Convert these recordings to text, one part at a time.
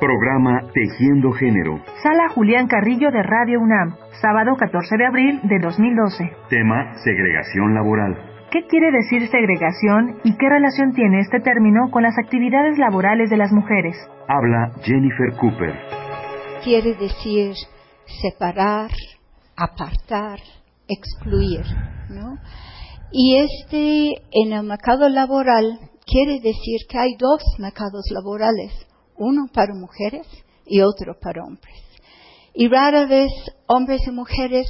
Programa Tejiendo Género. Sala Julián Carrillo de Radio UNAM, sábado 14 de abril de 2012. Tema Segregación laboral. ¿Qué quiere decir segregación y qué relación tiene este término con las actividades laborales de las mujeres? Habla Jennifer Cooper. Quiere decir separar, apartar, excluir, ¿no? Y este en el mercado laboral quiere decir que hay dos mercados laborales uno para mujeres y otro para hombres. Y rara vez hombres y mujeres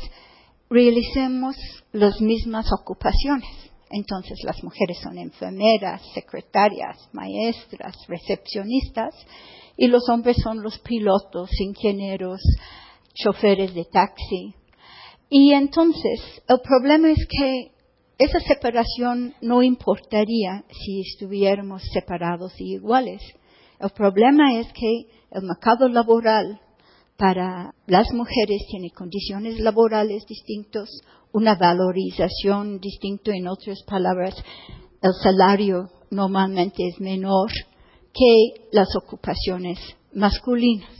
realicemos las mismas ocupaciones. Entonces las mujeres son enfermeras, secretarias, maestras, recepcionistas y los hombres son los pilotos, ingenieros, choferes de taxi. Y entonces el problema es que esa separación no importaría si estuviéramos separados y iguales. El problema es que el mercado laboral para las mujeres tiene condiciones laborales distintas, una valorización distinta, en otras palabras, el salario normalmente es menor que las ocupaciones masculinas.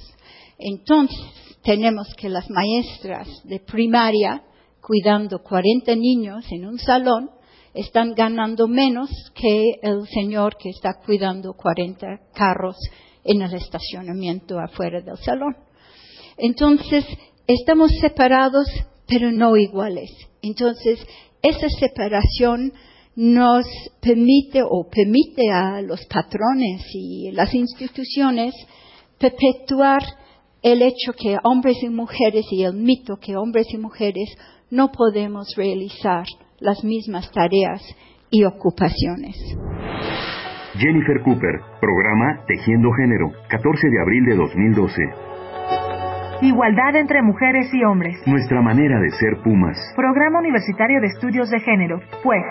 Entonces, tenemos que las maestras de primaria, cuidando 40 niños en un salón, están ganando menos que el señor que está cuidando 40 carros en el estacionamiento afuera del salón. Entonces, estamos separados, pero no iguales. Entonces, esa separación nos permite o permite a los patrones y las instituciones perpetuar el hecho que hombres y mujeres y el mito que hombres y mujeres no podemos realizar las mismas tareas y ocupaciones. Jennifer Cooper, programa Tejiendo Género, 14 de abril de 2012. Igualdad entre mujeres y hombres. Nuestra manera de ser Pumas. Programa Universitario de Estudios de Género, pues.